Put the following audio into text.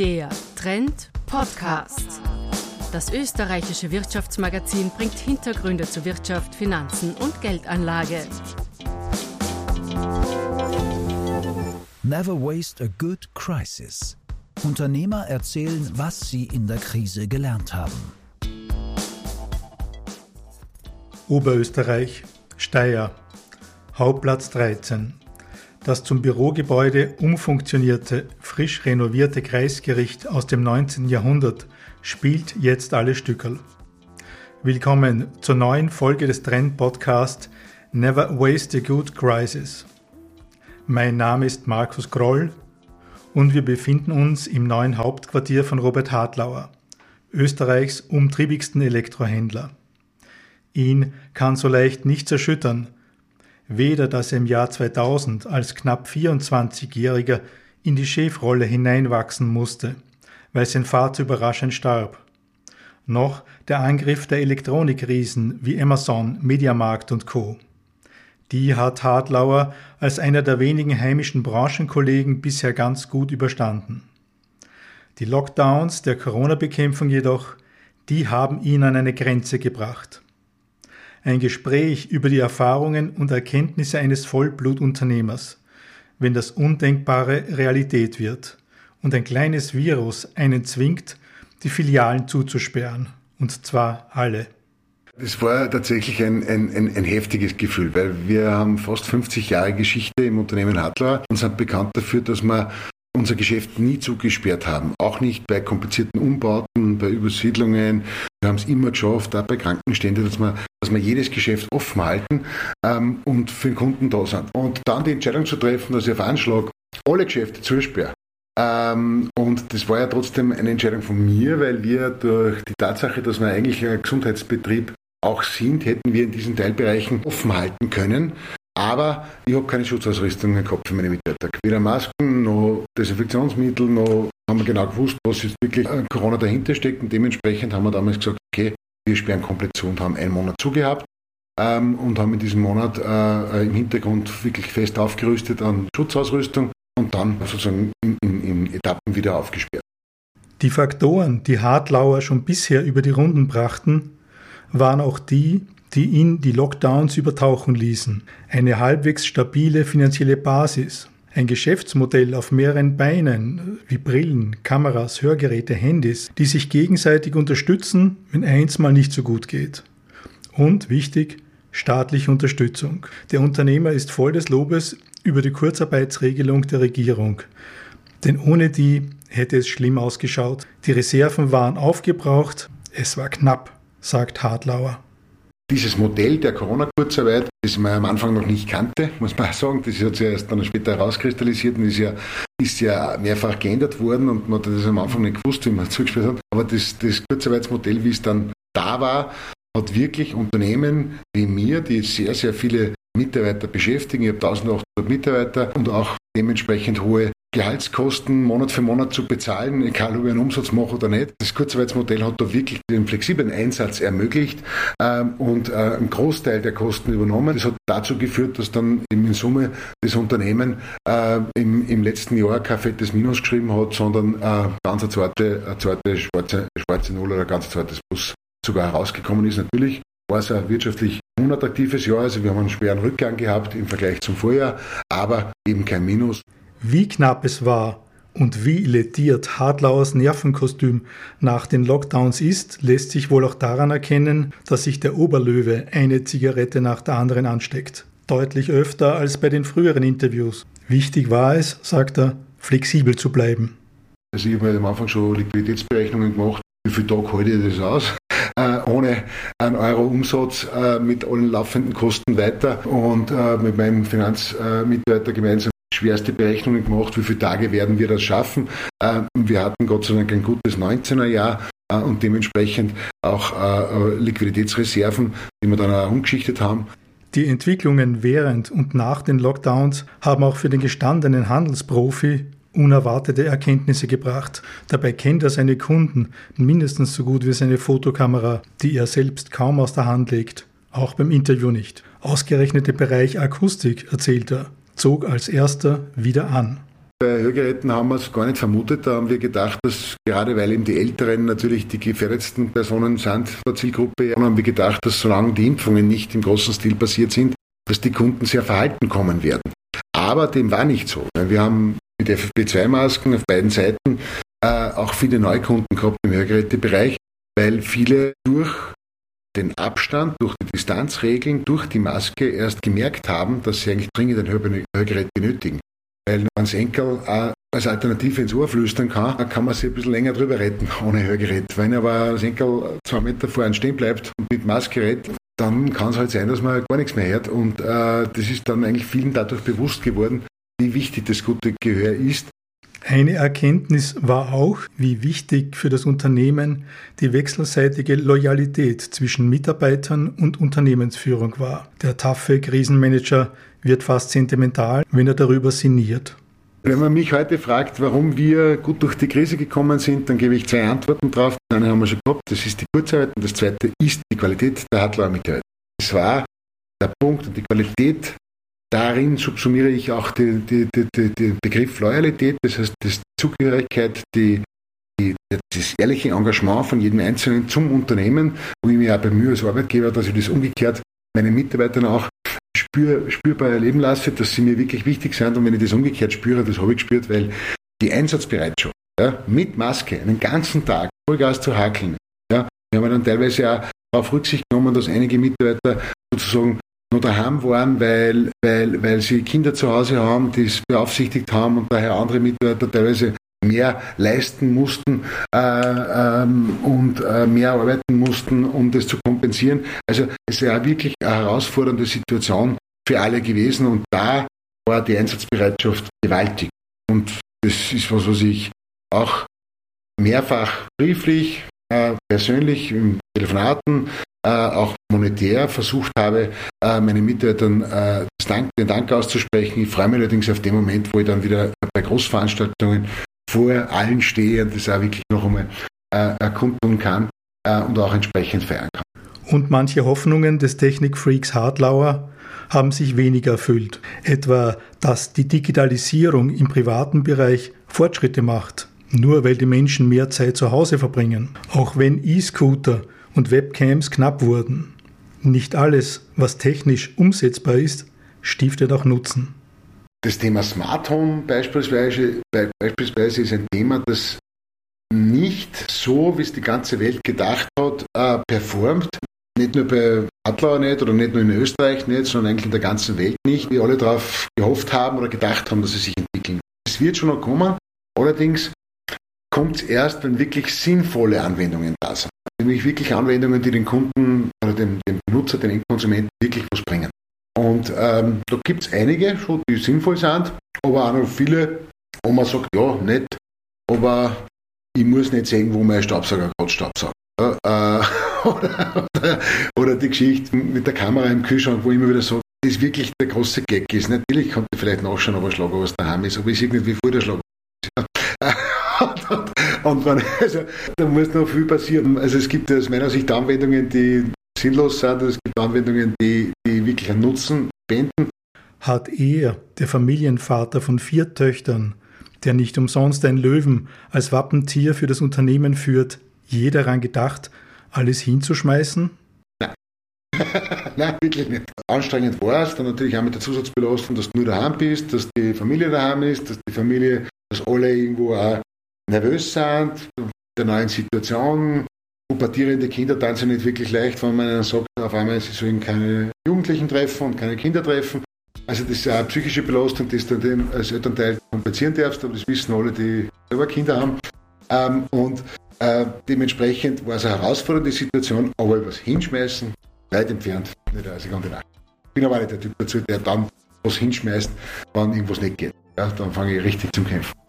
Der Trend Podcast. Das österreichische Wirtschaftsmagazin bringt Hintergründe zu Wirtschaft, Finanzen und Geldanlage. Never waste a good crisis. Unternehmer erzählen, was sie in der Krise gelernt haben. Oberösterreich, Steyr, Hauptplatz 13. Das zum Bürogebäude umfunktionierte, frisch renovierte Kreisgericht aus dem 19. Jahrhundert spielt jetzt alle Stückerl. Willkommen zur neuen Folge des Trend-Podcast Never Waste a Good Crisis. Mein Name ist Markus Groll und wir befinden uns im neuen Hauptquartier von Robert Hartlauer, Österreichs umtriebigsten Elektrohändler. Ihn kann so leicht nichts erschüttern, weder dass er im Jahr 2000 als knapp 24-Jähriger in die Chefrolle hineinwachsen musste, weil sein Vater überraschend starb, noch der Angriff der Elektronikriesen wie Amazon, Mediamarkt und Co. Die hat Hartlauer als einer der wenigen heimischen Branchenkollegen bisher ganz gut überstanden. Die Lockdowns der Corona-Bekämpfung jedoch, die haben ihn an eine Grenze gebracht ein Gespräch über die Erfahrungen und Erkenntnisse eines Vollblutunternehmers, wenn das Undenkbare Realität wird und ein kleines Virus einen zwingt, die Filialen zuzusperren, und zwar alle. Es war tatsächlich ein, ein, ein, ein, heftiges Gefühl, weil wir haben fast 50 Jahre Geschichte im Unternehmen Hadler und sind bekannt dafür, dass wir unser Geschäft nie zugesperrt haben. Auch nicht bei komplizierten Umbauten, bei Übersiedlungen. Wir haben es immer geschafft, auch bei Krankenständen, dass wir, dass wir jedes Geschäft offen halten ähm, und für den Kunden da sind. Und dann die Entscheidung zu treffen, dass ich auf Anschlag alle Geschäfte zusperre. Ähm, und das war ja trotzdem eine Entscheidung von mir, weil wir durch die Tatsache, dass wir eigentlich ein Gesundheitsbetrieb auch sind, hätten wir in diesen Teilbereichen offen halten können. Aber ich habe keine Schutzausrüstung Kopf für meine Mitarbeiter. Weder Masken, noch Desinfektionsmittel, noch haben wir genau gewusst, was jetzt wirklich Corona dahinter steckt. Und dementsprechend haben wir damals gesagt, okay, wir sperren komplett zu und haben einen Monat zugehabt ähm, und haben in diesem Monat äh, im Hintergrund wirklich fest aufgerüstet an Schutzausrüstung und dann sozusagen in, in, in Etappen wieder aufgesperrt. Die Faktoren, die Hartlauer schon bisher über die Runden brachten, waren auch die, die ihn die Lockdowns übertauchen ließen. Eine halbwegs stabile finanzielle Basis, ein Geschäftsmodell auf mehreren Beinen, wie Brillen, Kameras, Hörgeräte, Handys, die sich gegenseitig unterstützen, wenn eins mal nicht so gut geht. Und wichtig, staatliche Unterstützung. Der Unternehmer ist voll des Lobes über die Kurzarbeitsregelung der Regierung. Denn ohne die hätte es schlimm ausgeschaut. Die Reserven waren aufgebraucht, es war knapp, sagt Hartlauer. Dieses Modell der Corona-Kurzarbeit, das man am Anfang noch nicht kannte, muss man sagen, das hat sich erst dann später herauskristallisiert und ist ja, ist ja mehrfach geändert worden und man hat das am Anfang nicht gewusst, wie man zugespielt hat. Aber das, das Kurzarbeitsmodell, wie es dann da war, hat wirklich Unternehmen wie mir, die sehr, sehr viele Mitarbeiter beschäftigen, ich habe 1800 Mitarbeiter und auch dementsprechend hohe Gehaltskosten Monat für Monat zu bezahlen, egal ob ich einen Umsatz mache oder nicht. Das Kurzarbeitsmodell hat da wirklich den flexiblen Einsatz ermöglicht ähm, und äh, einen Großteil der Kosten übernommen. Das hat dazu geführt, dass dann in Summe das Unternehmen äh, im, im, letzten Jahr kein fettes Minus geschrieben hat, sondern äh, ganz eine zweite, eine zweite schwarze, schwarze Null oder ein ganz zweites Plus sogar herausgekommen ist. Natürlich war es ein wirtschaftlich unattraktives Jahr, also wir haben einen schweren Rückgang gehabt im Vergleich zum Vorjahr, aber eben kein Minus. Wie knapp es war und wie lediert Hartlauers Nervenkostüm nach den Lockdowns ist, lässt sich wohl auch daran erkennen, dass sich der Oberlöwe eine Zigarette nach der anderen ansteckt. Deutlich öfter als bei den früheren Interviews. Wichtig war es, sagt er, flexibel zu bleiben. Also ich habe am Anfang schon Liquiditätsberechnungen gemacht, wie viel Tag halte ich das aus? Äh, ohne einen Euro Umsatz äh, mit allen laufenden Kosten weiter und äh, mit meinem Finanzmitarbeiter gemeinsam schwerste Berechnungen gemacht, wie viele Tage werden wir das schaffen. Äh, wir hatten Gott sei Dank ein gutes 19er Jahr äh, und dementsprechend auch äh, Liquiditätsreserven, die wir dann auch umgeschichtet haben. Die Entwicklungen während und nach den Lockdowns haben auch für den gestandenen Handelsprofi unerwartete Erkenntnisse gebracht. Dabei kennt er seine Kunden mindestens so gut wie seine Fotokamera, die er selbst kaum aus der Hand legt. Auch beim Interview nicht. Ausgerechnet im Bereich Akustik, erzählt er zog als erster wieder an. bei Hörgeräten haben wir es gar nicht vermutet. Da haben wir gedacht, dass gerade weil eben die Älteren natürlich die gefährdetsten Personen sind der Zielgruppe, haben wir gedacht, dass solange die Impfungen nicht im großen Stil passiert sind, dass die Kunden sehr verhalten kommen werden. Aber dem war nicht so. Wir haben mit FFP2-Masken auf beiden Seiten äh, auch viele Neukunden gehabt im Hörgerätebereich, weil viele durch den Abstand, durch die Distanzregeln, durch die Maske erst gemerkt haben, dass sie eigentlich dringend ein Hörgerät benötigen. Weil wenn das Enkel auch als Alternative ins Ohr flüstern kann, dann kann man sich ein bisschen länger drüber retten ohne Hörgerät. Wenn aber das Enkel zwei Meter vor einem stehen bleibt und mit Maske redet, dann kann es halt sein, dass man gar nichts mehr hört. Und äh, das ist dann eigentlich vielen dadurch bewusst geworden, wie wichtig das gute Gehör ist. Eine Erkenntnis war auch, wie wichtig für das Unternehmen die wechselseitige Loyalität zwischen Mitarbeitern und Unternehmensführung war. Der taffe Krisenmanager wird fast sentimental, wenn er darüber sinniert. Wenn man mich heute fragt, warum wir gut durch die Krise gekommen sind, dann gebe ich zwei Antworten drauf. Eine haben wir schon gehabt, das ist die Kurzarbeit und das zweite ist die Qualität der Hartlauer Mitarbeiter. Es war der Punkt und die Qualität Darin subsumiere ich auch den die, die, die, Begriff Loyalität, das heißt die Zugehörigkeit, die, das ehrliche Engagement von jedem Einzelnen zum Unternehmen, wo ich mich auch bemühe als Arbeitgeber, dass ich das umgekehrt meinen Mitarbeitern auch spür, spürbar erleben lasse, dass sie mir wirklich wichtig sind. Und wenn ich das umgekehrt spüre, das habe ich gespürt, weil die Einsatzbereitschaft ja, mit Maske einen ganzen Tag Vollgas zu hakeln, ja, wir haben dann teilweise auch darauf Rücksicht genommen, dass einige Mitarbeiter sozusagen nur daheim waren, weil, weil, weil sie Kinder zu Hause haben, die es beaufsichtigt haben und daher andere Mitarbeiter teilweise mehr leisten mussten äh, ähm, und äh, mehr arbeiten mussten, um das zu kompensieren. Also es ist ja wirklich eine herausfordernde Situation für alle gewesen und da war die Einsatzbereitschaft gewaltig. Und das ist was, was ich auch mehrfach brieflich, äh, persönlich im Telefonaten auch monetär versucht habe, äh, meinen Mitarbeitern äh, den Dank auszusprechen. Ich freue mich allerdings auf den Moment, wo ich dann wieder bei Großveranstaltungen vor allen stehe und das auch wirklich noch einmal äh, erkunden kann äh, und auch entsprechend feiern kann. Und manche Hoffnungen des Technikfreaks Hartlauer haben sich weniger erfüllt. Etwa, dass die Digitalisierung im privaten Bereich Fortschritte macht, nur weil die Menschen mehr Zeit zu Hause verbringen. Auch wenn E-Scooter und Webcams knapp wurden. Nicht alles, was technisch umsetzbar ist, stiftet auch Nutzen. Das Thema Smart Home beispielsweise, beispielsweise ist ein Thema, das nicht so, wie es die ganze Welt gedacht hat, äh, performt. Nicht nur bei Adler nicht oder nicht nur in Österreich nicht, sondern eigentlich in der ganzen Welt nicht, wie alle darauf gehofft haben oder gedacht haben, dass sie sich entwickeln. Es wird schon noch kommen. Allerdings kommt es erst, wenn wirklich sinnvolle Anwendungen da sind. Nämlich wirklich Anwendungen, die den Kunden oder dem, dem Benutzer, den Endkonsumenten wirklich was bringen. Und ähm, da gibt es einige, schon, die sinnvoll sind, aber auch noch viele, wo man sagt, ja, nett, aber ich muss nicht sehen, wo mein Staubsauger gerade Staubsaugt. Ja, äh, oder, oder, oder, die Geschichte mit der Kamera im Kühlschrank, wo ich immer wieder sage, das ist wirklich der große Gag ist. Natürlich konnte ich vielleicht nachschauen, ob ein Schlager was daheim ist, aber ich sehe nicht, wie voll der Schlager ist. Und, man, also, da muss noch viel passieren. Also es gibt aus meiner Sicht Anwendungen, die sinnlos sind, es gibt Anwendungen, die, die wirklich einen Nutzen spenden. Hat er, der Familienvater von vier Töchtern, der nicht umsonst ein Löwen als Wappentier für das Unternehmen führt, je daran gedacht, alles hinzuschmeißen? Nein. Nein, wirklich nicht. Anstrengend war es, dann natürlich auch mit der Zusatzbelastung, dass du nur daheim bist, dass die Familie daheim ist, dass die Familie, dass alle irgendwo auch nervös sind, der neuen Situation. Pubertierende Kinder tanzen nicht wirklich leicht, wenn man ihnen sagt, auf einmal sie sollen keine Jugendlichen treffen und keine Kinder treffen. Also das ist eine psychische Belastung, die du als Elternteil kompensieren darfst, aber das wissen alle, die selber Kinder haben. Ähm, und äh, dementsprechend war es eine herausfordernde Situation, aber über das Hinschmeißen weit entfernt, nicht als ich Nacht. Ich bin aber nicht der Typ dazu, der dann was hinschmeißt, wenn irgendwas nicht geht. Ja, dann fange ich richtig zum Kämpfen.